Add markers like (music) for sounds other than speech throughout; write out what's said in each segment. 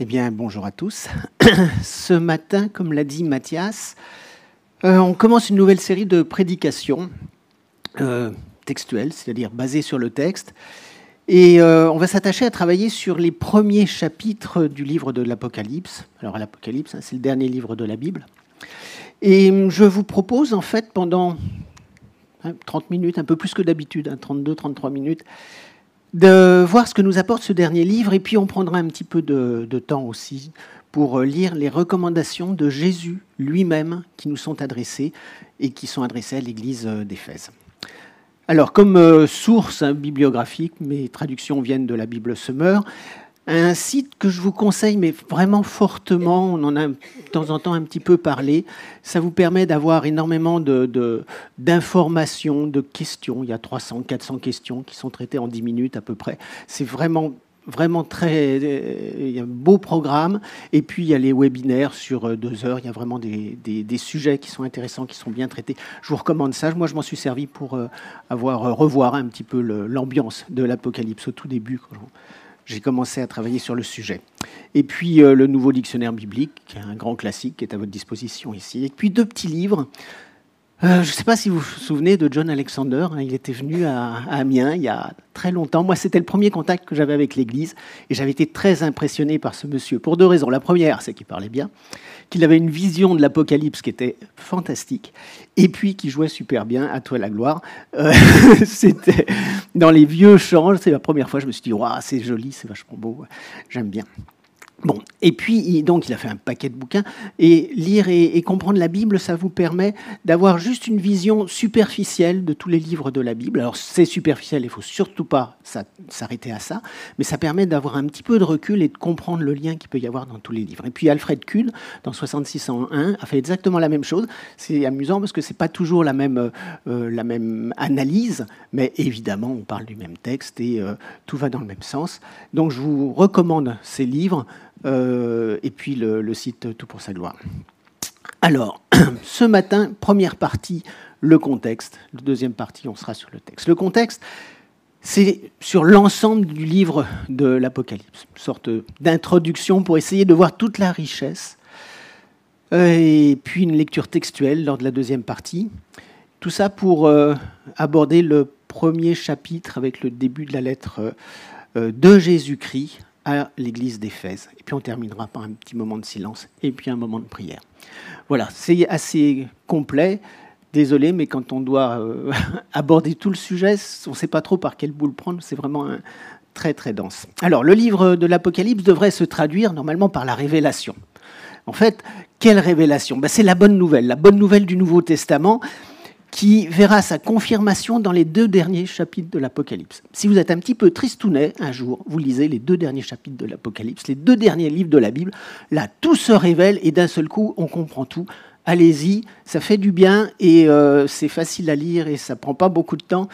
Eh bien, bonjour à tous. (coughs) Ce matin, comme l'a dit Mathias, euh, on commence une nouvelle série de prédications euh, textuelles, c'est-à-dire basées sur le texte. Et euh, on va s'attacher à travailler sur les premiers chapitres du livre de l'Apocalypse. Alors, l'Apocalypse, hein, c'est le dernier livre de la Bible. Et je vous propose, en fait, pendant 30 hein, minutes, un peu plus que d'habitude, 32-33 hein, minutes, de voir ce que nous apporte ce dernier livre, et puis on prendra un petit peu de, temps aussi pour lire les recommandations de Jésus lui-même qui nous sont adressées et qui sont adressées à l'Église d'Éphèse. Alors, comme euh, source hein, bibliographique, mes traductions viennent de la Bible Semeur, un site que je vous conseille, mais vraiment fortement, on en a de temps en temps un petit peu parlé, ça vous permet d'avoir énormément d'informations, de, de, questions. Il y a 300, 400 questions qui sont traitées en 10 minutes à peu près. C'est vraiment vraiment très. Il y a un beau programme. Et puis, il y a les webinaires sur deux heures. Il y a vraiment des, des, sujets qui sont intéressants, qui sont bien traités. Je vous recommande ça. Moi, je m'en suis servi pour euh, avoir revoir un petit peu l'ambiance de l'Apocalypse au tout début j'ai commencé à travailler sur le sujet. Et puis euh, le nouveau dictionnaire biblique, un grand classique, qui est à votre disposition ici. Et puis deux petits livres. Euh, je ne sais pas si vous vous souvenez de John Alexander. Hein, il était venu à, Amiens il y a très longtemps. Moi, c'était le premier contact que j'avais avec l'Église. Et j'avais été très impressionné par ce monsieur, pour deux raisons. La première, c'est qu'il parlait bien, qu'il avait une vision de l'Apocalypse qui était fantastique, et puis qu'il jouait super bien, à toi la gloire. Euh, (laughs) c'était dans les vieux chants, c'est la première fois je me suis dit, c'est joli, c'est vachement beau, j'aime bien. Bon, et puis donc il a fait un paquet de bouquins et lire et, comprendre la Bible, ça vous permet d'avoir juste une vision superficielle de tous les livres de la Bible. Alors c'est superficiel, il faut surtout pas s'arrêter à ça, mais ça permet d'avoir un petit peu de recul et de comprendre le lien qu'il peut y avoir dans tous les livres. Et puis Alfred Kuhn, dans 6601, a fait exactement la même chose. C'est amusant parce que c'est pas toujours la même euh, la même analyse, mais évidemment on parle du même texte et euh, tout va dans le même sens. Donc je vous recommande ces livres. Euh, et puis le, site Tout pour sa gloire. Alors, (clears throat) ce matin, première partie, le contexte. La deuxième partie, on sera sur le texte. Le contexte, c'est sur l'ensemble du livre de l'Apocalypse, une sorte d'introduction pour essayer de voir toute la richesse, euh, et puis une lecture textuelle lors de la deuxième partie. Tout ça pour euh, aborder le premier chapitre avec le début de la lettre de Jésus-Christ à l'église d'Éphèse. Et puis on terminera par un petit moment de silence et puis un moment de prière. Voilà, c'est assez complet. Désolé, mais quand on doit euh, (laughs) aborder tout le sujet, on ne sait pas trop par quel bout le prendre. C'est vraiment très très dense. Alors, le livre de l'Apocalypse devrait se traduire normalement par la révélation. En fait, quelle révélation? Ben, C'est la bonne nouvelle, la bonne nouvelle du Nouveau Testament qui verra sa confirmation dans les deux derniers chapitres de l'Apocalypse. Si vous êtes un petit peu tristounet, un jour, vous lisez les deux derniers chapitres de l'Apocalypse, les deux derniers livres de la Bible, là, tout se révèle et d'un seul coup, on comprend tout. Allez-y, ça fait du bien et euh, c'est facile à lire et ça prend pas beaucoup de temps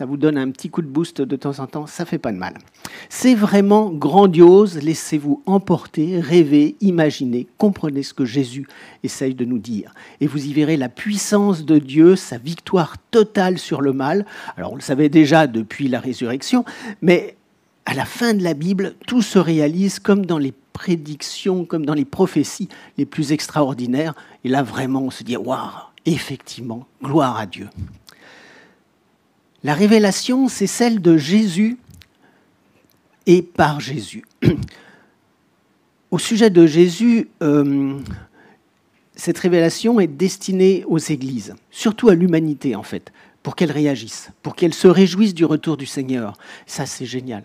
ça vous donne un petit coup de boost de temps en temps, ça fait pas de mal. C'est vraiment grandiose, laissez-vous emporter, rêver, imaginer, comprenez ce que Jésus essaye de nous dire. Et vous y verrez la puissance de Dieu, sa victoire totale sur le mal. Alors on le savait déjà depuis la résurrection, mais à la fin de la Bible, tout se réalise comme dans les prédictions, comme dans les prophéties les plus extraordinaires. Et là, vraiment, on se dit, waouh, effectivement, gloire à Dieu. La révélation, c'est celle de Jésus et par Jésus. Au sujet de Jésus, euh, cette révélation est destinée aux églises, surtout à l'humanité en fait, pour qu'elles réagissent, pour qu'elles se réjouissent du retour du Seigneur. Ça, c'est génial.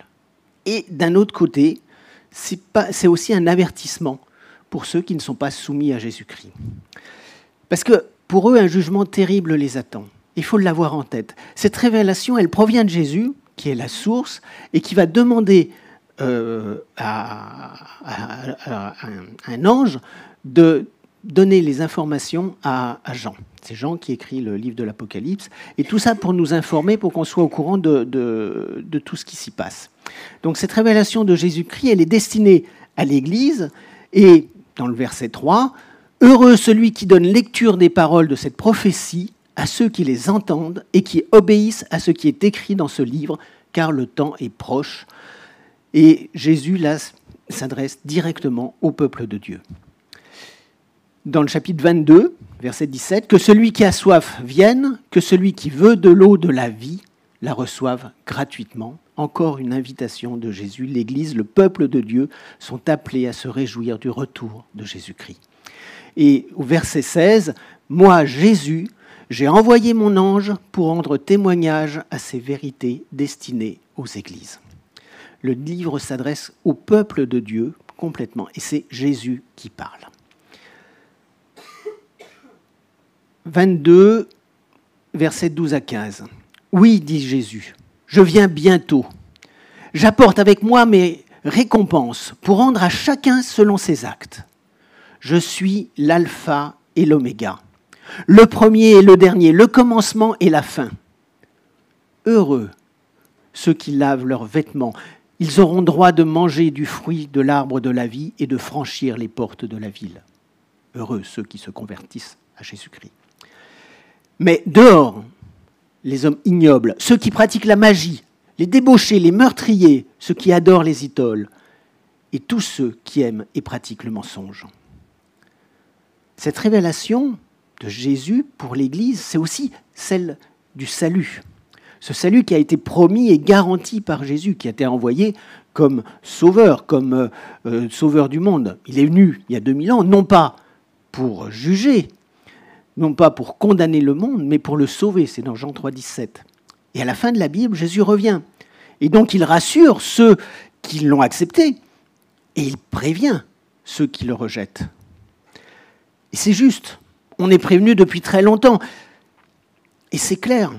Et d'un autre côté, c'est aussi un avertissement pour ceux qui ne sont pas soumis à Jésus-Christ. Parce que pour eux, un jugement terrible les attend. Il faut l'avoir en tête. Cette révélation, elle provient de Jésus, qui est la source, et qui va demander euh, à, un, ange de donner les informations à, Jean. C'est Jean qui écrit le livre de l'Apocalypse. Et tout ça pour nous informer, pour qu'on soit au courant de, de tout ce qui s'y passe. Donc cette révélation de Jésus-Christ, elle est destinée à l'Église. Et dans le verset 3, Heureux celui qui donne lecture des paroles de cette prophétie à ceux qui les entendent et qui obéissent à ce qui est écrit dans ce livre, car le temps est proche. Et Jésus, là, s'adresse directement au peuple de Dieu. Dans le chapitre 22, verset 17, que celui qui a soif vienne, que celui qui veut de l'eau de la vie la reçoive gratuitement. Encore une invitation de Jésus. L'Église, le peuple de Dieu sont appelés à se réjouir du retour de Jésus-Christ. Et au verset 16, Moi, Jésus, j'ai envoyé mon ange pour rendre témoignage à ces vérités destinées aux églises. Le livre s'adresse au peuple de Dieu complètement, et c'est Jésus qui parle. 22, versets 12 à 15. Oui, dit Jésus, je viens bientôt. J'apporte avec moi mes récompenses pour rendre à chacun selon ses actes. Je suis l'alpha et l'oméga, le premier et le dernier, le commencement et la fin. Heureux ceux qui lavent leurs vêtements, ils auront droit de manger du fruit de l'arbre de la vie et de franchir les portes de la ville. Heureux ceux qui se convertissent à Jésus-Christ. Mais dehors, les hommes ignobles, ceux qui pratiquent la magie, les débauchés, les meurtriers, ceux qui adorent les idoles, et tous ceux qui aiment et pratiquent le mensonge. Cette révélation de Jésus pour l'Église, c'est aussi celle du salut. Ce salut qui a été promis et garanti par Jésus, qui a été envoyé comme sauveur, comme euh, euh, sauveur du monde. Il est venu il y a 2000 ans, non pas pour juger, non pas pour condamner le monde, mais pour le sauver. C'est dans Jean 3, 17. Et à la fin de la Bible, Jésus revient. Et donc il rassure ceux qui l'ont accepté, et il prévient ceux qui le rejettent. Et c'est juste. On est prévenu depuis très longtemps. Et c'est clair.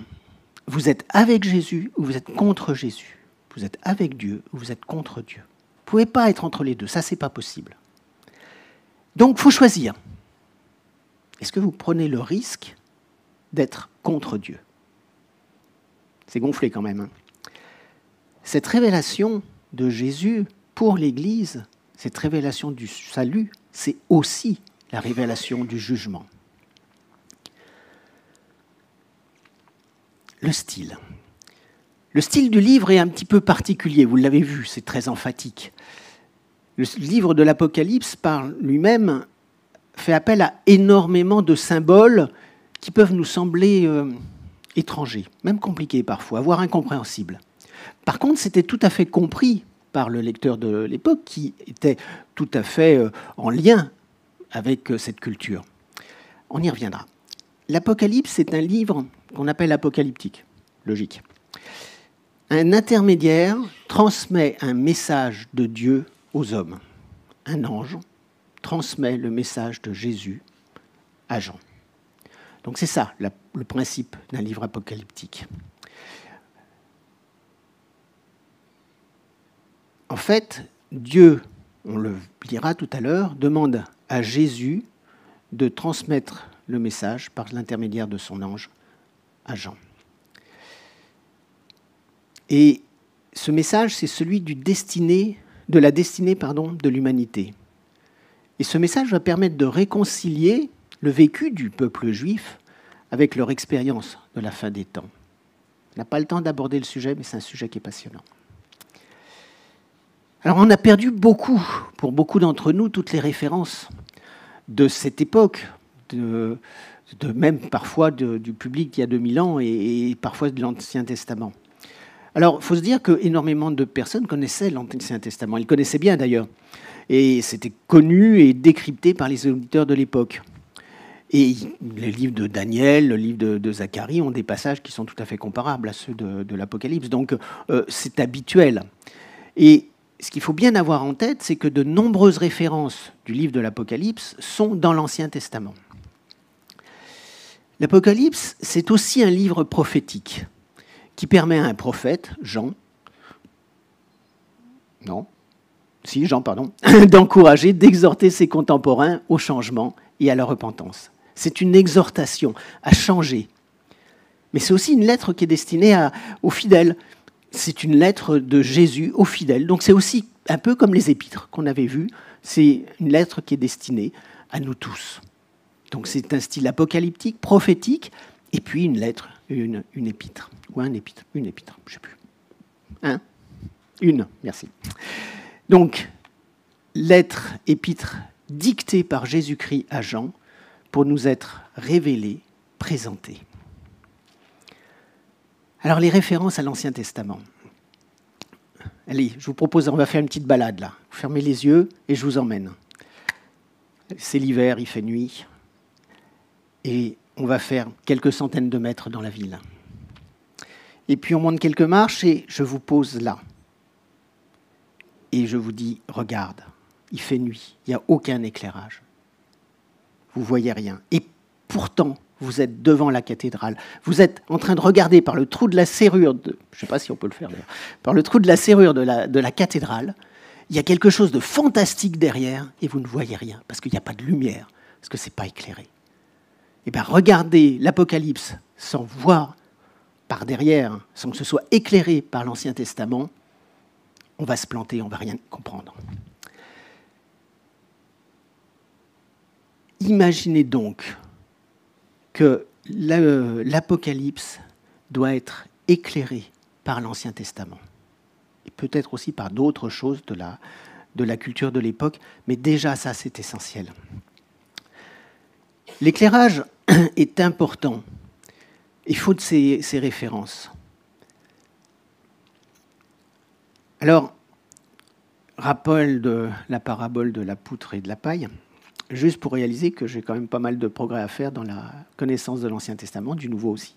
Vous êtes avec Jésus ou vous êtes contre Jésus. Vous êtes avec Dieu ou vous êtes contre Dieu. Vous ne pouvez pas être entre les deux. Ça, c'est pas possible. Donc, il faut choisir. Est-ce que vous prenez le risque d'être contre Dieu? C'est gonflé quand même. Hein. cette révélation de Jésus pour l'Église, cette révélation du salut, c'est aussi la révélation du jugement. Le style. Le style du livre est un petit peu particulier, vous l'avez vu, c'est très emphatique. Le livre de l'Apocalypse par lui-même fait appel à énormément de symboles qui peuvent nous sembler euh, étrangers, même compliqués parfois, voire incompréhensibles. Par contre, c'était tout à fait compris par le lecteur de l'époque qui était tout à fait euh, en lien avec euh, cette culture. On y reviendra. L'Apocalypse est un livre qu'on appelle apocalyptique, logique. Un intermédiaire transmet un message de Dieu aux hommes. Un ange transmet le message de Jésus à Jean. Donc c'est ça le principe d'un livre apocalyptique. En fait, Dieu, on le lira tout à l'heure, demande à Jésus de transmettre le message par l'intermédiaire de son ange à Jean. Et ce message, c'est celui du destiné, de la destinée pardon, de l'humanité. Et ce message va permettre de réconcilier le vécu du peuple juif avec leur expérience de la fin des temps. On n'a pas le temps d'aborder le sujet, mais c'est un sujet qui est passionnant. Alors on a perdu beaucoup, pour beaucoup d'entre nous, toutes les références de cette époque, de, même parfois du public d'il y a 2000 ans et, et parfois de l'Ancien Testament. Alors il faut se dire qu'énormément de personnes connaissaient l'Ancien Testament, ils connaissaient bien d'ailleurs et c'était connu et décrypté par les auditeurs de l'époque. Et les livres de Daniel, le livre de, Zacharie ont des passages qui sont tout à fait comparables à ceux de, l'Apocalypse. Donc euh, c'est habituel. Et ce qu'il faut bien avoir en tête, c'est que de nombreuses références du livre de l'Apocalypse sont dans l'Ancien Testament. L'Apocalypse, c'est aussi un livre prophétique qui permet à un prophète, Jean, non, si Jean, pardon, (laughs) d'encourager, d'exhorter ses contemporains au changement et à la repentance. C'est une exhortation à changer. Mais c'est aussi une lettre qui est destinée aux fidèles. C'est une lettre de Jésus aux fidèles. Donc c'est aussi un peu comme les épîtres qu'on avait vues. C'est une lettre qui est destinée à nous tous. Donc c'est un style apocalyptique, prophétique, et puis une lettre, une, une épître. Ou un épître, une épître, je ne sais plus. Un Une, merci. Donc, lettre épître dictée par Jésus-Christ à Jean pour nous être révélée, présentée. Alors les références à l'Ancien Testament. Allez, je vous propose, on va faire une petite balade là. fermez les yeux et je vous emmène. C'est l'hiver, il fait nuit. Et on va faire quelques centaines de mètres dans la ville. Et puis on monte quelques marches et je vous pose là. Et je vous dis, regarde, il fait nuit, il n'y a aucun éclairage. Vous voyez rien. Et pourtant, vous êtes devant la cathédrale. Vous êtes en train de regarder par le trou de la serrure, de, je ne sais pas si on peut le faire par le trou de la serrure de la, de la cathédrale. Il y a quelque chose de fantastique derrière et vous ne voyez rien parce qu'il n'y a pas de lumière, parce que ce n'est pas éclairé. Eh bien, regardez l'Apocalypse sans voir par derrière, sans que ce soit éclairé par l'Ancien Testament, on va se planter, on va rien comprendre. Imaginez donc que l'Apocalypse doit être éclairé par l'Ancien Testament, et peut-être aussi par d'autres choses de la, culture de l'époque, mais déjà ça c'est essentiel. L'éclairage (clears throat) est important. Il faut de ces références. Alors, rappel de la parabole de la poutre et de la paille juste pour réaliser que j'ai quand même pas mal de progrès à faire dans la connaissance de l'Ancien Testament, du Nouveau aussi.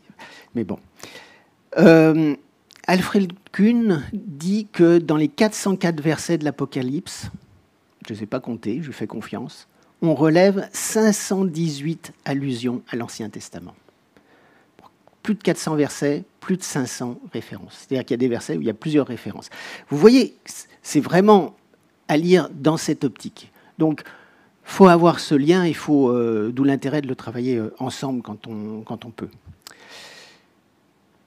Mais bon. Euh, Alfred Kuhn dit que dans les 404 versets de l'Apocalypse, je ne sais pas compter, je lui fais confiance, on relève 518 allusions à l'Ancien Testament. Plus de 400 versets, plus de 500 références. C'est-à-dire qu'il y a des versets où il y a plusieurs références. Vous voyez, c'est vraiment à lire dans cette optique. Donc, faut avoir ce lien, il faut, euh, d'où l'intérêt de le travailler euh, ensemble quand on, quand on peut.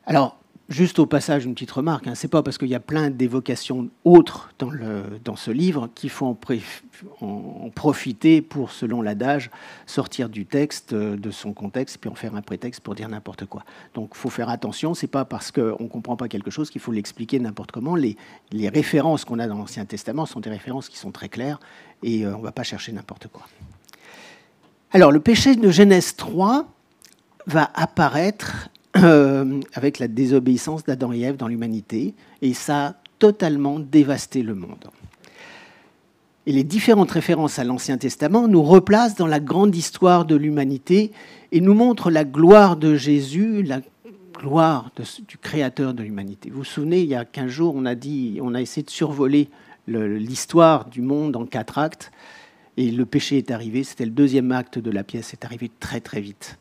Alors, Juste au passage, une petite remarque, hein, c'est pas parce qu'il y a plein d'évocations autres dans, ce livre qu'il faut en, profiter pour, selon l'adage, sortir du texte, euh, de son contexte, puis en faire un prétexte pour dire n'importe quoi. Donc il faut faire attention, c'est pas parce qu'on ne comprend pas quelque chose qu'il faut l'expliquer n'importe comment. Les, les références qu'on a dans l'Ancien Testament sont des références qui sont très claires et euh, on ne va pas chercher n'importe quoi. Alors le péché de Genèse 3 va apparaître euh, avec la désobéissance d'Adam et Ève dans l'humanité, et ça a totalement dévasté le monde. Et les différentes références à l'Ancien Testament nous replacent dans la grande histoire de l'humanité et nous montrent la gloire de Jésus, la gloire du Créateur de l'humanité. Vous vous souvenez, il y a 15 jours, on a, dit, on a essayé de survoler l'histoire du monde en quatre actes, et le péché est arrivé, c'était le deuxième acte de la pièce, c'est arrivé très très vite.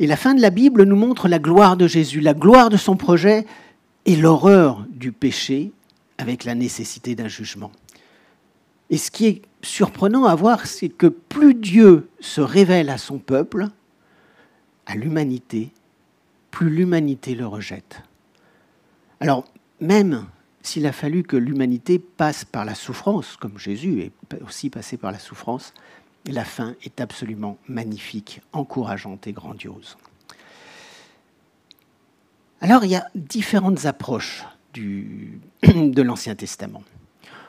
Et la fin de la Bible nous montre la gloire de Jésus, la gloire de son projet et l'horreur du péché avec la nécessité d'un jugement. Et ce qui est surprenant à voir, c'est que plus Dieu se révèle à son peuple, à l'humanité, plus l'humanité le rejette. Alors, même s'il a fallu que l'humanité passe par la souffrance, comme Jésus est aussi passé par la souffrance, la fin est absolument magnifique, encourageante et grandiose. Alors il y a différentes approches de l'Ancien Testament.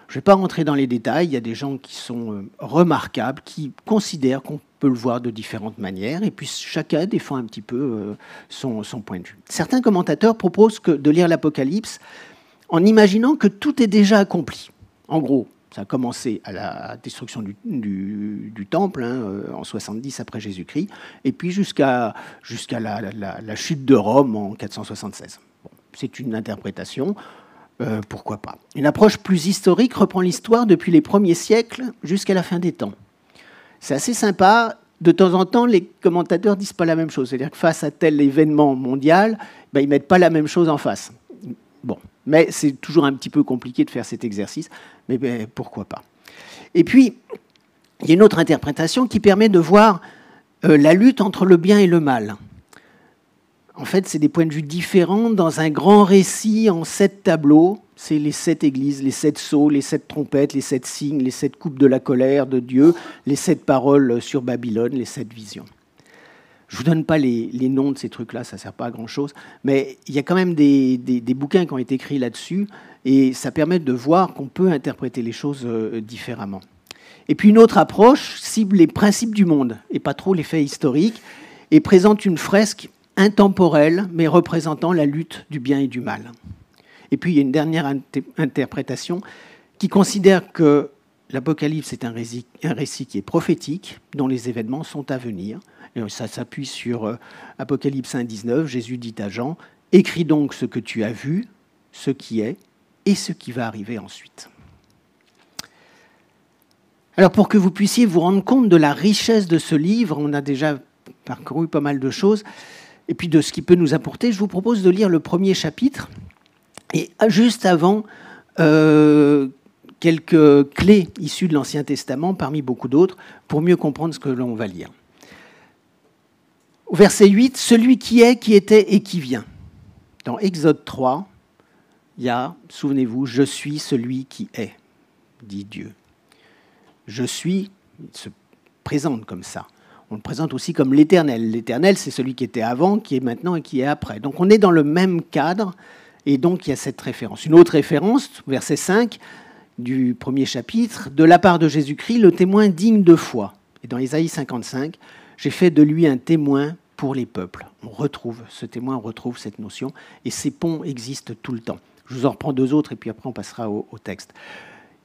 Je ne vais pas rentrer dans les détails, il y a des gens qui sont euh, remarquables, qui considèrent qu'on peut le voir de différentes manières, et puis chacun défend un petit peu euh, son, point de vue. Certains commentateurs proposent de lire l'Apocalypse en imaginant que tout est déjà accompli. En gros, ça a commencé à la destruction du, temple hein, euh, en 70 après Jésus-Christ, et puis jusqu'à la, chute de Rome en 476. C'est une interprétation, euh, pourquoi pas. Une approche plus historique reprend l'histoire depuis les premiers siècles jusqu'à la fin des temps. C'est assez sympa. De temps en temps, les commentateurs disent pas la même chose. C'est-à-dire que face à tel événement mondial, ben, ils mettent pas la même chose en face. Bon, mais c'est toujours un petit peu compliqué de faire cet exercice, mais pourquoi pas. Et puis, il y a une autre interprétation qui permet de voir euh, la lutte entre le bien et le mal. En fait, c'est des points de vue différents dans un grand récit en sept tableaux. C'est les sept églises, les sept sceaux, les sept trompettes, les sept signes, les sept coupes de la colère de Dieu, les sept paroles sur Babylone, les sept visions. Je ne vous donne pas les, noms de ces trucs-là, ça ne sert pas à grand-chose, mais il y a quand même des, bouquins qui ont été écrits là-dessus, et ça permet de voir qu'on peut interpréter les choses euh, différemment. Et puis une autre approche cible les principes du monde, et pas trop les faits historiques, et présente une fresque intemporelle, mais représentant la lutte du bien et du mal. Et puis il y a une dernière interprétation qui considère que l'Apocalypse est un récit, un récit, qui est prophétique, dont les événements sont à venir. Ça s'appuie sur euh, Apocalypse 1.19, Jésus dit à Jean, Écris donc ce que tu as vu, ce qui est, et ce qui va arriver ensuite. Alors pour que vous puissiez vous rendre compte de la richesse de ce livre, on a déjà parcouru pas mal de choses, et puis de ce qu'il peut nous apporter, je vous propose de lire le premier chapitre. Et juste avant, euh, quelques clés issues de l'Ancien Testament, parmi beaucoup d'autres, pour mieux comprendre ce que l'on va lire. Au verset 8, celui qui est, qui était et qui vient. Dans Exode 3, il y a, souvenez-vous, je suis celui qui est, dit Dieu. Je suis, il se présente comme ça. On le présente aussi comme l'éternel. L'éternel, c'est celui qui était avant, qui est maintenant et qui est après. Donc on est dans le même cadre, et donc il y a cette référence. Une autre référence, verset 5 du premier chapitre, de la part de Jésus-Christ, le témoin digne de foi. Et dans Isaïe 55, j'ai fait de lui un témoin pour les peuples. On retrouve ce témoin, on retrouve cette notion, et ces ponts existent tout le temps. Je vous en reprends deux autres, et puis après on passera au, texte.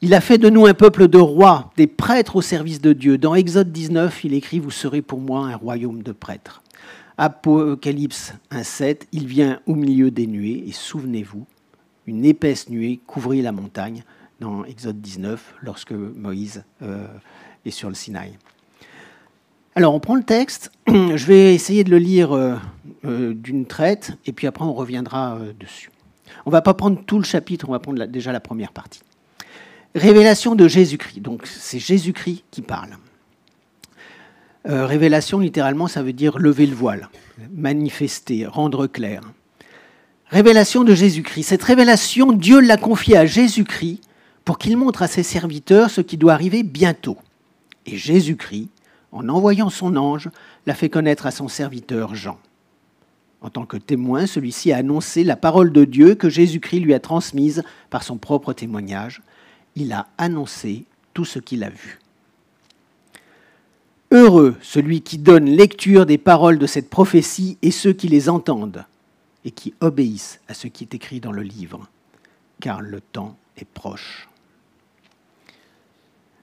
Il a fait de nous un peuple de rois, des prêtres au service de Dieu. Dans Exode 19, il écrit Vous serez pour moi un royaume de prêtres. Apocalypse 1,7 Il vient au milieu des nuées, et souvenez-vous, une épaisse nuée couvrit la montagne dans Exode 19, lorsque Moïse euh, est sur le Sinaï. Alors, on prend le texte, (clears throat) je vais essayer de le lire euh, euh, d'une traite, et puis après on reviendra dessus. On ne va pas prendre tout le chapitre, on va prendre déjà la première partie. Révélation de Jésus-Christ. Donc c'est Jésus-Christ qui parle. Euh, révélation, littéralement, ça veut dire lever le voile, manifester, rendre clair. Révélation de Jésus-Christ. Cette révélation, Dieu l'a confiée à Jésus-Christ pour qu'il montre à ses serviteurs ce qui doit arriver bientôt. Et Jésus-Christ, en envoyant son ange, l'a fait connaître à son serviteur Jean. En tant que témoin, celui-ci a annoncé la parole de Dieu que Jésus-Christ lui a transmise par son propre témoignage il a annoncé tout ce qu'il a vu. Heureux celui qui donne lecture des paroles de cette prophétie et ceux qui les entendent et qui obéissent à ce qui est écrit dans le livre, car le temps est proche.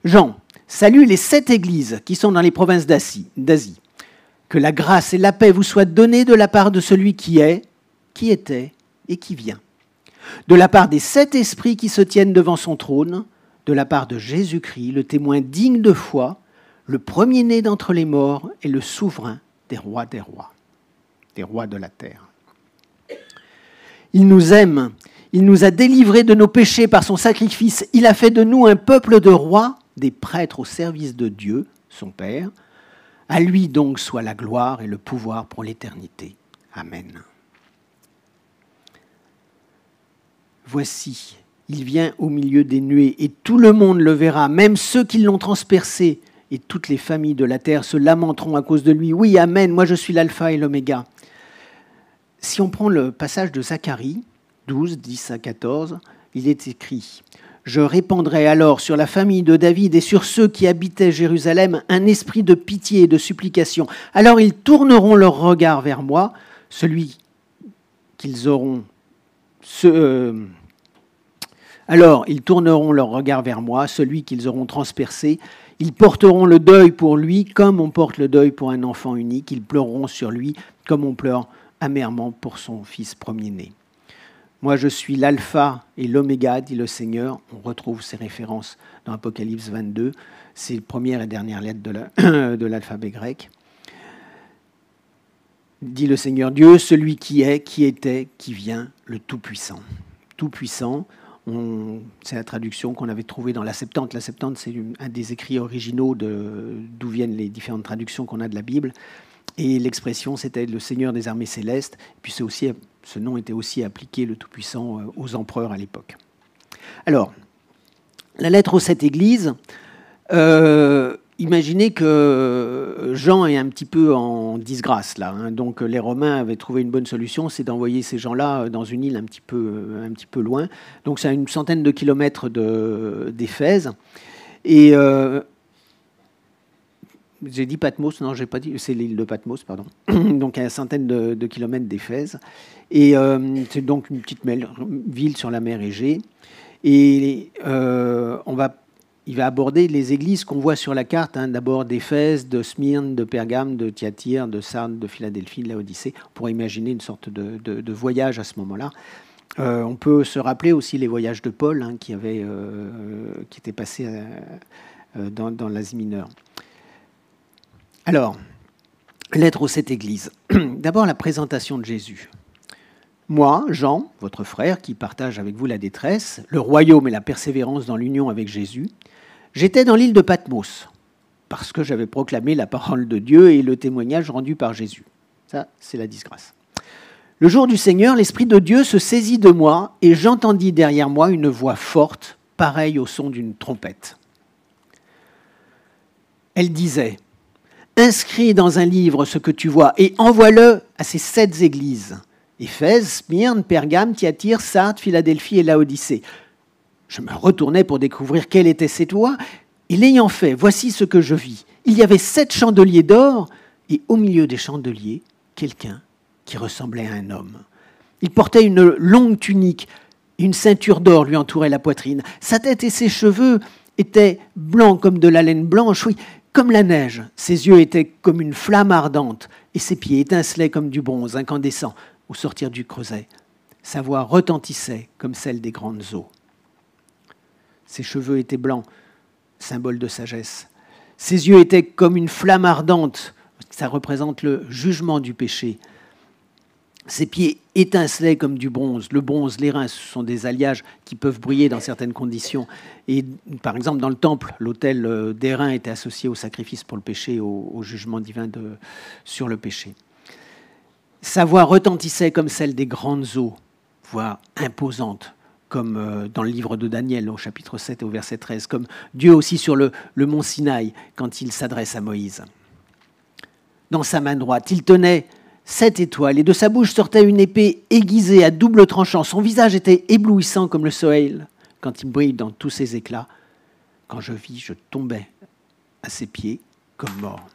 Jean, salue les sept églises qui sont dans les provinces d'Asie. Que la grâce et la paix vous soient données de la part de celui qui est, qui était et qui vient de la part des sept esprits qui se tiennent devant son trône, de la part de Jésus-Christ, le témoin digne de foi, le premier-né d'entre les morts et le souverain des rois des rois, des rois de la terre. Il nous aime, il nous a délivrés de nos péchés par son sacrifice, il a fait de nous un peuple de rois, des prêtres au service de Dieu, son Père. À lui donc soit la gloire et le pouvoir pour l'éternité. Amen. Voici, il vient au milieu des nuées, et tout le monde le verra, même ceux qui l'ont transpercé, et toutes les familles de la terre se lamenteront à cause de lui. Oui, Amen, moi je suis l'alpha et l'oméga. Si on prend le passage de Zacharie 12, 10 à 14, il est écrit Je répandrai alors sur la famille de David et sur ceux qui habitaient Jérusalem un esprit de pitié et de supplication. Alors ils tourneront leur regard vers moi, celui qu'ils auront euh, alors ils tourneront leur regard vers moi, celui qu'ils auront transpercé. Ils porteront le deuil pour lui comme on porte le deuil pour un enfant unique. Ils pleureront sur lui comme on pleure amèrement pour son fils premier-né. Moi, je suis l'alpha et l'oméga, dit le Seigneur. On retrouve ces références dans Apocalypse 22. C'est la première et dernière lettre (clears throat) de l'alphabet grec dit le Seigneur Dieu, celui qui est, qui était, qui vient, le Tout-Puissant. Tout-Puissant, c'est la traduction qu'on avait trouvée dans la Septante. La Septante, c'est un des écrits originaux d'où viennent les différentes traductions qu'on a de la Bible. Et l'expression, c'était le Seigneur des armées célestes. Puis aussi, ce nom était aussi appliqué, le Tout-Puissant, euh, aux empereurs à l'époque. Alors, la lettre aux sept églises, euh, imaginez que Jean est un petit peu en disgrâce là. Hein. Donc les Romains avaient trouvé une bonne solution, c'est d'envoyer ces gens-là dans une île un petit peu, loin. Donc c'est à une centaine de kilomètres d'Éphèse. Et euh, j'ai dit Patmos, non, j'ai pas dit, c'est l'île de Patmos, pardon. (clears throat) donc à une centaine de, kilomètres d'Éphèse. Et euh, c'est donc une petite ville sur la mer Égée. Et euh, on va il va aborder les églises qu'on voit sur la carte, hein, d'abord d'Éphèse, de Smyrne, de Pergame, de Thyatire, de Sardes, de Philadelphie, de Laodicée. On pourrait imaginer une sorte de, voyage à ce moment-là. Euh, on peut se rappeler aussi les voyages de Paul hein, qui, avait, étaient passés dans l'Asie mineure. Alors, lettre aux sept églises. (clears throat) D'abord la présentation de Jésus. Moi, Jean, votre frère, qui partage avec vous la détresse, le royaume et la persévérance dans l'union avec Jésus, J'étais dans l'île de Patmos, parce que j'avais proclamé la parole de Dieu et le témoignage rendu par Jésus. Ça, c'est la disgrâce. Le jour du Seigneur, l'Esprit de Dieu se saisit de moi, et j'entendis derrière moi une voix forte, pareille au son d'une trompette. Elle disait, Inscris dans un livre ce que tu vois, et envoie-le à ces sept églises. Éphèse, Smyrne, Pergame, Thyatire, Sardes, Philadelphie et Laodicée. Je me retournai pour découvrir quelle était cette voix, et l'ayant fait, voici ce que je vis. Il y avait sept chandeliers d'or, et au milieu des chandeliers, quelqu'un qui ressemblait à un homme. Il portait une longue tunique, une ceinture d'or lui entourait la poitrine. Sa tête et ses cheveux étaient blancs comme de la laine blanche, oui, comme la neige. Ses yeux étaient comme une flamme ardente, et ses pieds étincelaient comme du bronze incandescent au sortir du creuset. Sa voix retentissait comme celle des grandes eaux. Ses cheveux étaient blancs, symbole de sagesse. Ses yeux étaient comme une flamme ardente, ça représente le jugement du péché. Ses pieds étincelaient comme du bronze. Le bronze, les reins, ce sont des alliages qui peuvent briller dans certaines conditions. Et par exemple, dans le temple, l'autel euh, des reins était associé au sacrifice pour le péché, au, jugement divin sur le péché. Sa voix retentissait comme celle des grandes eaux, voix imposante, comme euh, dans le livre de Daniel au chapitre 7 et au verset 13, comme Dieu aussi sur le, mont Sinaï quand il s'adresse à Moïse. Dans sa main droite, il tenait sept étoiles et de sa bouche sortait une épée aiguisée à double tranchant. Son visage était éblouissant comme le soleil quand il brille dans tous ses éclats. Quand je vis, je tombais à ses pieds comme mort.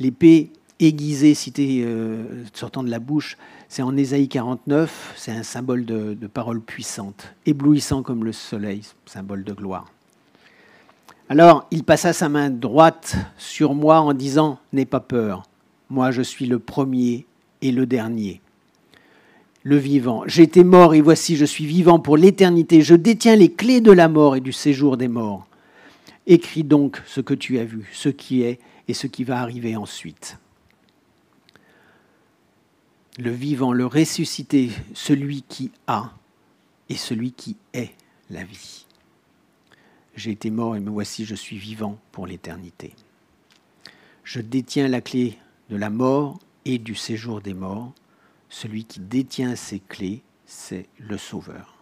L'épée aiguisée citée euh, sortant de la bouche c'est en Ésaïe 49, c'est un symbole de, de parole puissante, éblouissant comme le soleil, symbole de gloire. Alors il passa sa main droite sur moi en disant N'aie pas peur, moi je suis le premier et le dernier, le vivant. J'étais mort et voici je suis vivant pour l'éternité. Je détiens les clés de la mort et du séjour des morts. Écris donc ce que tu as vu, ce qui est et ce qui va arriver ensuite le vivant, le ressuscité, celui qui a et celui qui est la vie. J'ai été mort et me voici, je suis vivant pour l'éternité. Je détiens la clé de la mort et du séjour des morts. Celui qui détient ces clés, c'est le Sauveur.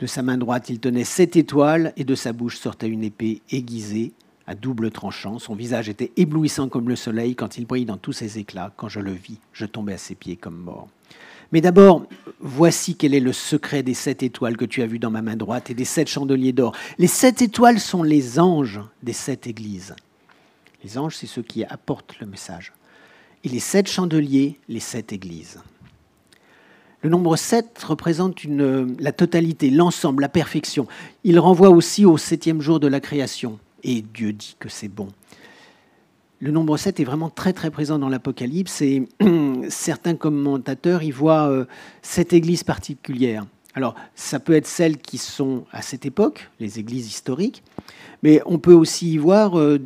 De sa main droite, il tenait sept étoiles et de sa bouche sortait une épée aiguisée à double tranchant. Son visage était éblouissant comme le soleil quand il brille dans tous ses éclats. Quand je le vis, je tombais à ses pieds comme mort. Mais d'abord, voici quel est le secret des sept étoiles que tu as vues dans ma main droite et des sept chandeliers d'or. Les sept étoiles sont les anges des sept églises. Les anges, c'est ceux qui apportent le message. Et les sept chandeliers, les sept églises. Le nombre 7 représente la totalité, l'ensemble, la perfection. Il renvoie aussi au septième jour de la création et Dieu dit que c'est bon. Le nombre 7 est vraiment très très présent dans l'Apocalypse et (clears throat) certains commentateurs y voient euh, cette église particulière. Alors, ça peut être celles qui sont à cette époque, les églises historiques, mais on peut aussi y voir euh,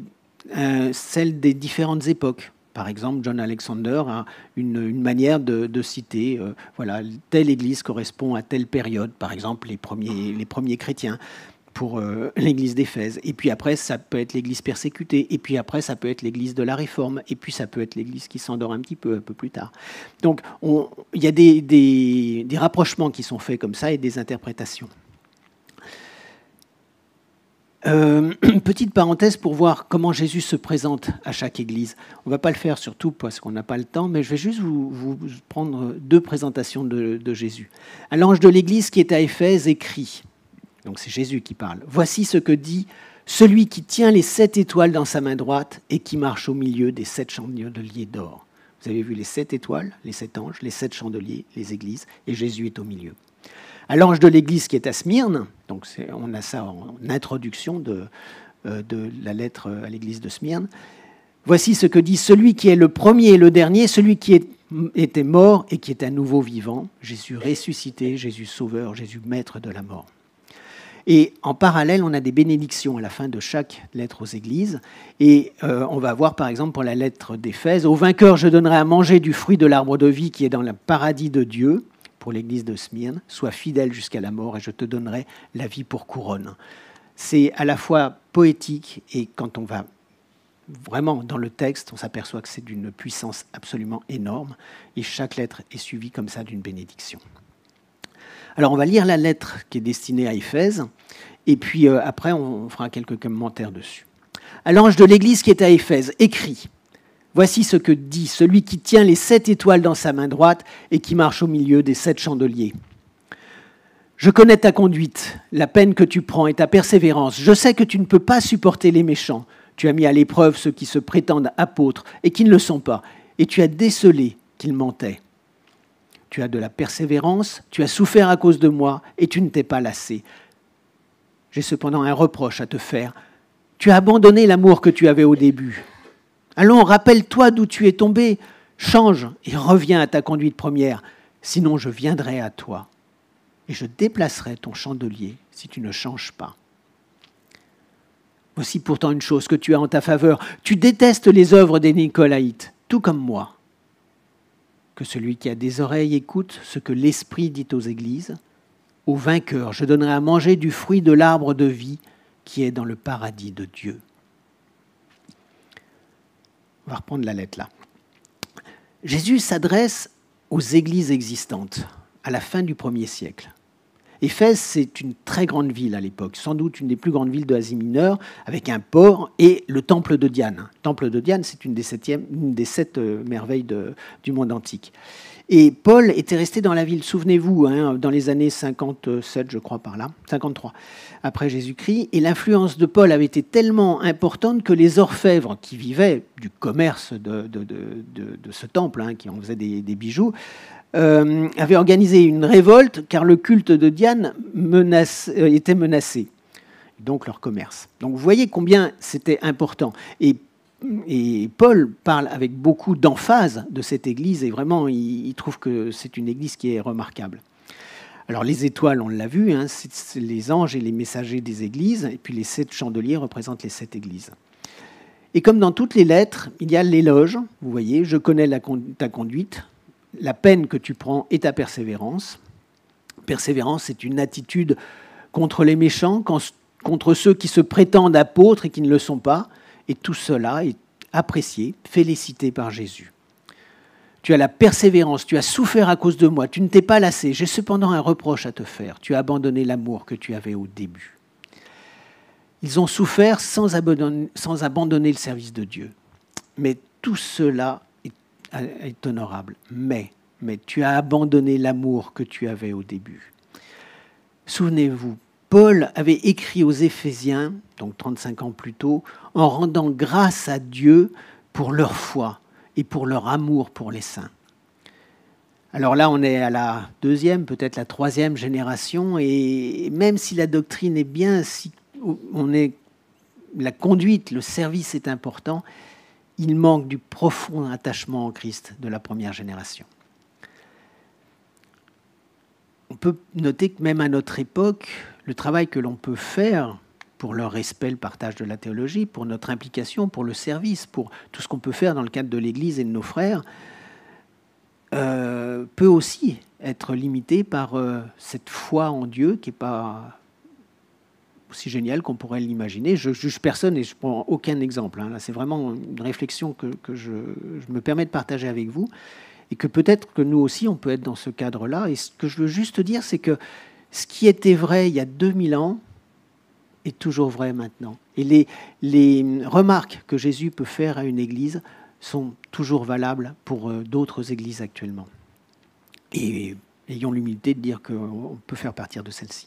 celles des différentes époques. Par exemple, John Alexander a une, manière de, citer, euh, voilà, telle église correspond à telle période, par exemple les premiers, les premiers chrétiens pour euh, (laughs) l'église d'Éphèse. Et puis après, ça peut être l'église persécutée. Et puis après, ça peut être l'église de la Réforme. Et puis ça peut être l'église qui s'endort un petit peu, un peu plus tard. Donc il y a des, rapprochements qui sont faits comme ça et des interprétations. Euh, (clears throat) petite parenthèse pour voir comment Jésus se présente à chaque église. On ne va pas le faire surtout parce qu'on n'a pas le temps, mais je vais juste vous, prendre deux présentations de, Jésus. À l'ange de l'église qui est à Éphèse écrit, donc c'est Jésus qui parle, Voici ce que dit celui qui tient les sept étoiles dans sa main droite et qui marche au milieu des sept chandeliers d'or. Vous avez vu les sept étoiles, les sept anges, les sept chandeliers, les églises, et Jésus est au milieu. À l'ange de l'église qui est à Smyrne, on a ça en introduction de, euh, de la lettre à l'église de Smyrne, voici ce que dit celui qui est le premier et le dernier, celui qui était mort et qui est à nouveau vivant, Jésus ressuscité, Jésus sauveur, Jésus maître de la mort. Et en parallèle, on a des bénédictions à la fin de chaque lettre aux églises. Et euh, on va voir par exemple pour la lettre d'Éphèse, au vainqueur je donnerai à manger du fruit de l'arbre de vie qui est dans le paradis de Dieu, pour l'église de Smyrne, sois fidèle jusqu'à la mort et je te donnerai la vie pour couronne. C'est à la fois poétique et quand on va vraiment dans le texte, on s'aperçoit que c'est d'une puissance absolument énorme et chaque lettre est suivie comme ça d'une bénédiction. Alors on va lire la lettre qui est destinée à Éphèse, et puis euh, après on fera quelques commentaires dessus. À l'ange de l'église qui est à Éphèse, écrit, Voici ce que dit celui qui tient les sept étoiles dans sa main droite et qui marche au milieu des sept chandeliers. Je connais ta conduite, la peine que tu prends et ta persévérance. Je sais que tu ne peux pas supporter les méchants. Tu as mis à l'épreuve ceux qui se prétendent apôtres et qui ne le sont pas, et tu as décelé qu'ils mentaient tu as de la persévérance, tu as souffert à cause de moi, et tu ne t'es pas lassé. J'ai cependant un reproche à te faire. Tu as abandonné l'amour que tu avais au début. Allons, rappelle-toi d'où tu es tombé, change et reviens à ta conduite première, sinon je viendrai à toi, et je déplacerai ton chandelier si tu ne changes pas. Voici pourtant une chose que tu as en ta faveur. Tu détestes les œuvres des Nicolaïtes, tout comme moi que celui qui a des oreilles écoute ce que l'Esprit dit aux églises. Au vainqueur, je donnerai à manger du fruit de l'arbre de vie qui est dans le paradis de Dieu. On va reprendre la lettre là. Jésus s'adresse aux églises existantes à la fin du premier siècle. Éphèse, c'est une très grande ville à l'époque, sans doute une des plus grandes villes de Asie mineure, avec un port et le temple de Diane. Le temple de Diane, c'est une, une, des sept euh, merveilles du monde antique. Et Paul était resté dans la ville, souvenez-vous, hein, dans les années 57, je crois, par là, 53, après Jésus-Christ. Et l'influence de Paul avait été tellement importante que les orfèvres qui vivaient du commerce de, ce temple, hein, qui en faisaient des, bijoux, euh, avait organisé une révolte car le culte de Diane euh, était menacé, donc leur commerce. Donc vous voyez combien c'était important. Et, et, Paul parle avec beaucoup d'emphase de cette église et vraiment il, trouve que c'est une église qui est remarquable. Alors les étoiles, on l'a vu, hein, c'est les anges et les messagers des églises, et puis les sept chandeliers représentent les sept églises. Et comme dans toutes les lettres, il y a l'éloge, vous voyez, je connais ta conduite, la peine que tu prends est ta persévérance. Persévérance, c'est une attitude contre les méchants, contre ceux qui se prétendent apôtres et qui ne le sont pas. Et tout cela est apprécié, félicité par Jésus. Tu as la persévérance, tu as souffert à cause de moi, tu ne t'es pas lassé. J'ai cependant un reproche à te faire. Tu as abandonné l'amour que tu avais au début. Ils ont souffert sans abandonner, le service de Dieu. Mais tout cela est honorable. Mais, mais tu as abandonné l'amour que tu avais au début. Souvenez-vous, Paul avait écrit aux Éphésiens, donc 35 ans plus tôt, en rendant grâce à Dieu pour leur foi et pour leur amour pour les saints. Alors là, on est à la deuxième, peut-être la troisième génération, et même si la doctrine est bien, si on est la conduite, le service est important, il manque du profond attachement en Christ de la première génération. On peut noter que même à notre époque, le travail que l'on peut faire pour leur respect, le partage de la théologie, pour notre implication, pour le service, pour tout ce qu'on peut faire dans le cadre de l'Église et de nos frères, euh, peut aussi être limité par euh, cette foi en Dieu qui n'est pas aussi génial qu'on pourrait l'imaginer. Je juge personne et je prends aucun exemple. Hein. C'est vraiment une réflexion que, je, me permets de partager avec vous et que peut-être que nous aussi, on peut être dans ce cadre-là. Et ce que je veux juste dire, c'est que ce qui était vrai il y a 2000 ans est toujours vrai maintenant. Et les, remarques que Jésus peut faire à une église sont toujours valables pour euh, d'autres églises actuellement. Et ayons l'humilité de dire qu'on peut faire partir de celle-ci.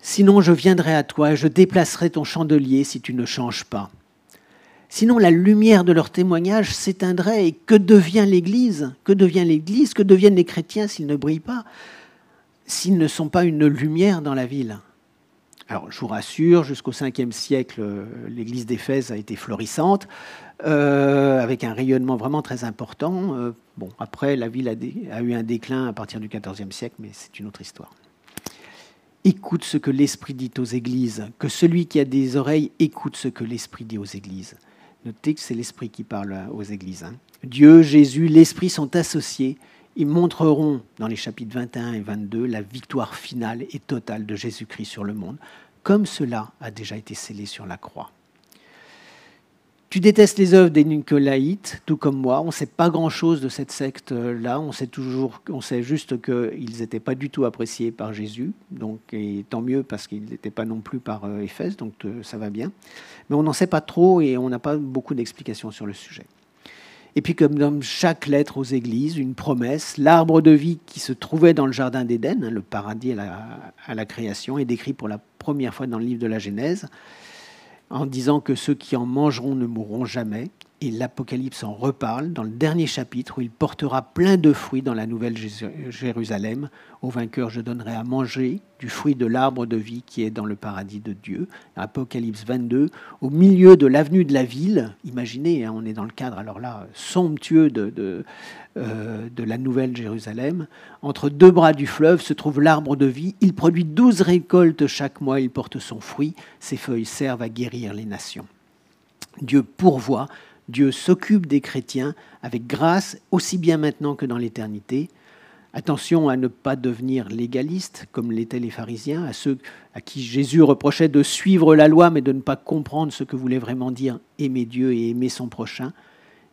Sinon, je viendrai à toi et je déplacerai ton chandelier si tu ne changes pas. Sinon, la lumière de leur témoignage s'éteindrait. Et que devient l'Église? Que devient l'Église? Que deviennent les chrétiens s'ils ne brillent pas? S'ils ne sont pas une lumière dans la ville alors, je vous rassure, jusqu'au 5e siècle, l'église d'Éphèse a été florissante, euh, avec un rayonnement vraiment très important. Euh, bon, après, la ville a, a, eu un déclin à partir du 14e siècle, mais c'est une autre histoire. Écoute ce que l'Esprit dit aux églises, que celui qui a des oreilles écoute ce que l'Esprit dit aux églises. Notez que c'est l'Esprit qui parle aux églises. Hein. Dieu, Jésus, l'Esprit sont associés. Ils montreront dans les chapitres 21 et 22 la victoire finale et totale de Jésus-Christ sur le monde, comme cela a déjà été scellé sur la croix. Tu détestes les œuvres des Nicolaïtes, tout comme moi. On ne sait pas grand-chose de cette secte-là. On sait toujours, juste qu'ils n'étaient pas du tout appréciés par Jésus. Donc, et tant mieux parce qu'ils n'étaient pas non plus par euh, Éphèse, donc euh, ça va bien. Mais on n'en sait pas trop et on n'a pas beaucoup d'explications sur le sujet. Et puis, comme dans chaque lettre aux églises, une promesse, l'arbre de vie qui se trouvait dans le jardin d'Éden, hein, le paradis à la, à la création, est décrit pour la première fois dans le livre de la Genèse en disant que ceux qui en mangeront ne mourront jamais. Et l'Apocalypse en reparle dans le dernier chapitre où il portera plein de fruits dans la nouvelle Jérusalem. Au vainqueur, je donnerai à manger du fruit de l'arbre de vie qui est dans le paradis de Dieu. Apocalypse 22, au milieu de l'avenue de la ville, imaginez, hein, on est dans le cadre alors là somptueux de, euh, de la nouvelle Jérusalem, entre deux bras du fleuve se trouve l'arbre de vie. Il produit douze récoltes chaque mois, il porte son fruit, ses feuilles servent à guérir les nations. Dieu pourvoit Dieu s'occupe des chrétiens avec grâce, aussi bien maintenant que dans l'éternité. Attention à ne pas devenir légaliste, comme l'étaient les pharisiens, à ceux à qui Jésus reprochait de suivre la loi, mais de ne pas comprendre ce que voulait vraiment dire aimer Dieu et aimer son prochain.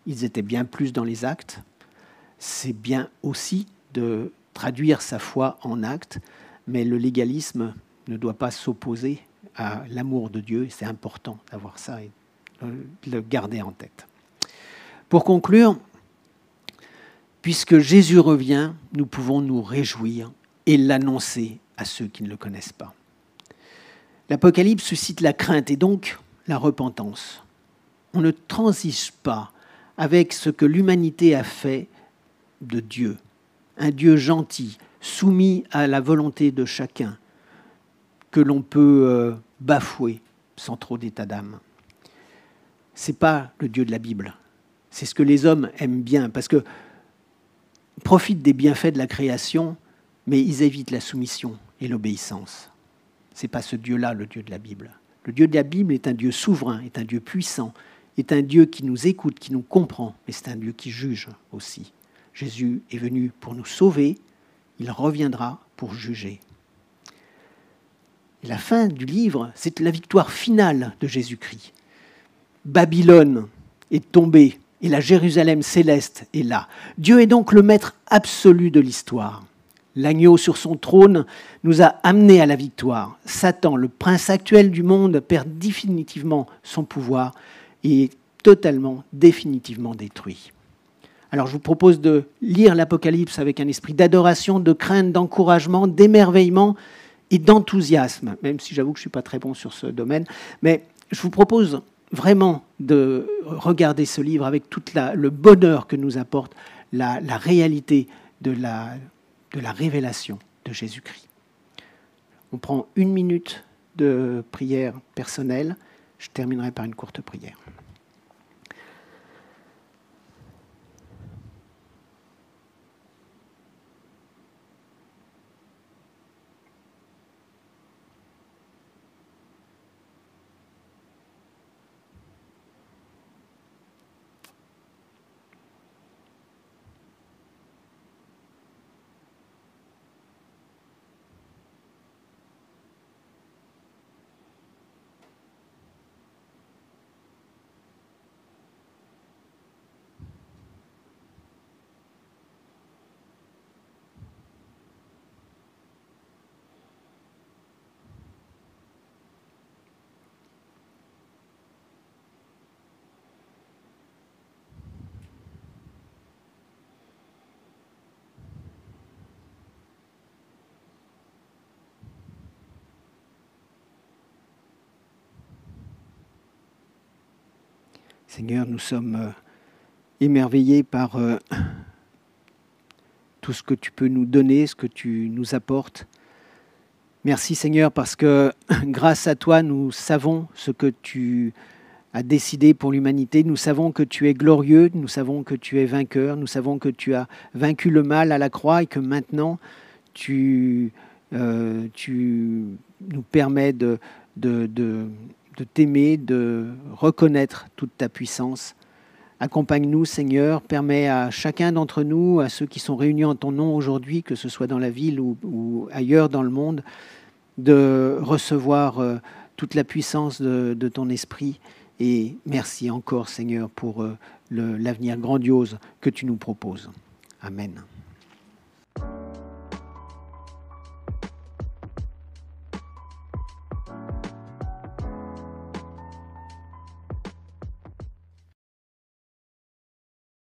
Ils étaient bien plus dans les actes. C'est bien aussi de traduire sa foi en actes, mais le légalisme ne doit pas s'opposer à l'amour de Dieu. C'est important d'avoir ça le garder en tête. Pour conclure, puisque Jésus revient, nous pouvons nous réjouir et l'annoncer à ceux qui ne le connaissent pas. L'Apocalypse suscite la crainte et donc la repentance. On ne transige pas avec ce que l'humanité a fait de Dieu, un Dieu gentil, soumis à la volonté de chacun, que l'on peut euh, bafouer sans trop d'état d'âme c'est pas le Dieu de la Bible. C'est ce que les hommes aiment bien, parce que profitent des bienfaits de la création, mais ils évitent la soumission et l'obéissance. C'est pas ce Dieu-là, le Dieu de la Bible. Le Dieu de la Bible est un Dieu souverain, est un Dieu puissant, est un Dieu qui nous écoute, qui nous comprend, mais c'est un Dieu qui juge aussi. Jésus est venu pour nous sauver, il reviendra pour juger. La fin du livre, c'est la victoire finale de Jésus-Christ. Babylone est tombée et la Jérusalem céleste est là. Dieu est donc le maître absolu de l'histoire. L'agneau sur son trône nous a amenés à la victoire. Satan, le prince actuel du monde, perd définitivement son pouvoir et est totalement, définitivement détruit. Alors je vous propose de lire l'Apocalypse avec un esprit d'adoration, de crainte, d'encouragement, d'émerveillement et d'enthousiasme, même si j'avoue que je ne suis pas très bon sur ce domaine. Mais je vous propose vraiment de regarder ce livre avec tout le bonheur que nous apporte la, réalité de la, révélation de Jésus-Christ. On prend une minute de prière personnelle. Je terminerai par une courte prière. Seigneur, nous sommes euh, émerveillés par euh, tout ce que tu peux nous donner, ce que tu nous apportes. Merci Seigneur parce que (clears throat) grâce à toi, nous savons ce que tu as décidé pour l'humanité. Nous savons que tu es glorieux, nous savons que tu es vainqueur, nous savons que tu as vaincu le mal à la croix et que maintenant tu, euh, tu nous permets de, de, de, de t'aimer, de reconnaître toute ta puissance. Accompagne-nous, Seigneur, permets à chacun d'entre nous, à ceux qui sont réunis en ton nom aujourd'hui, que ce soit dans la ville ou, ailleurs dans le monde, de recevoir euh, toute la puissance de, de, ton esprit. Et merci encore, Seigneur, pour euh, l'avenir grandiose que tu nous proposes. Amen.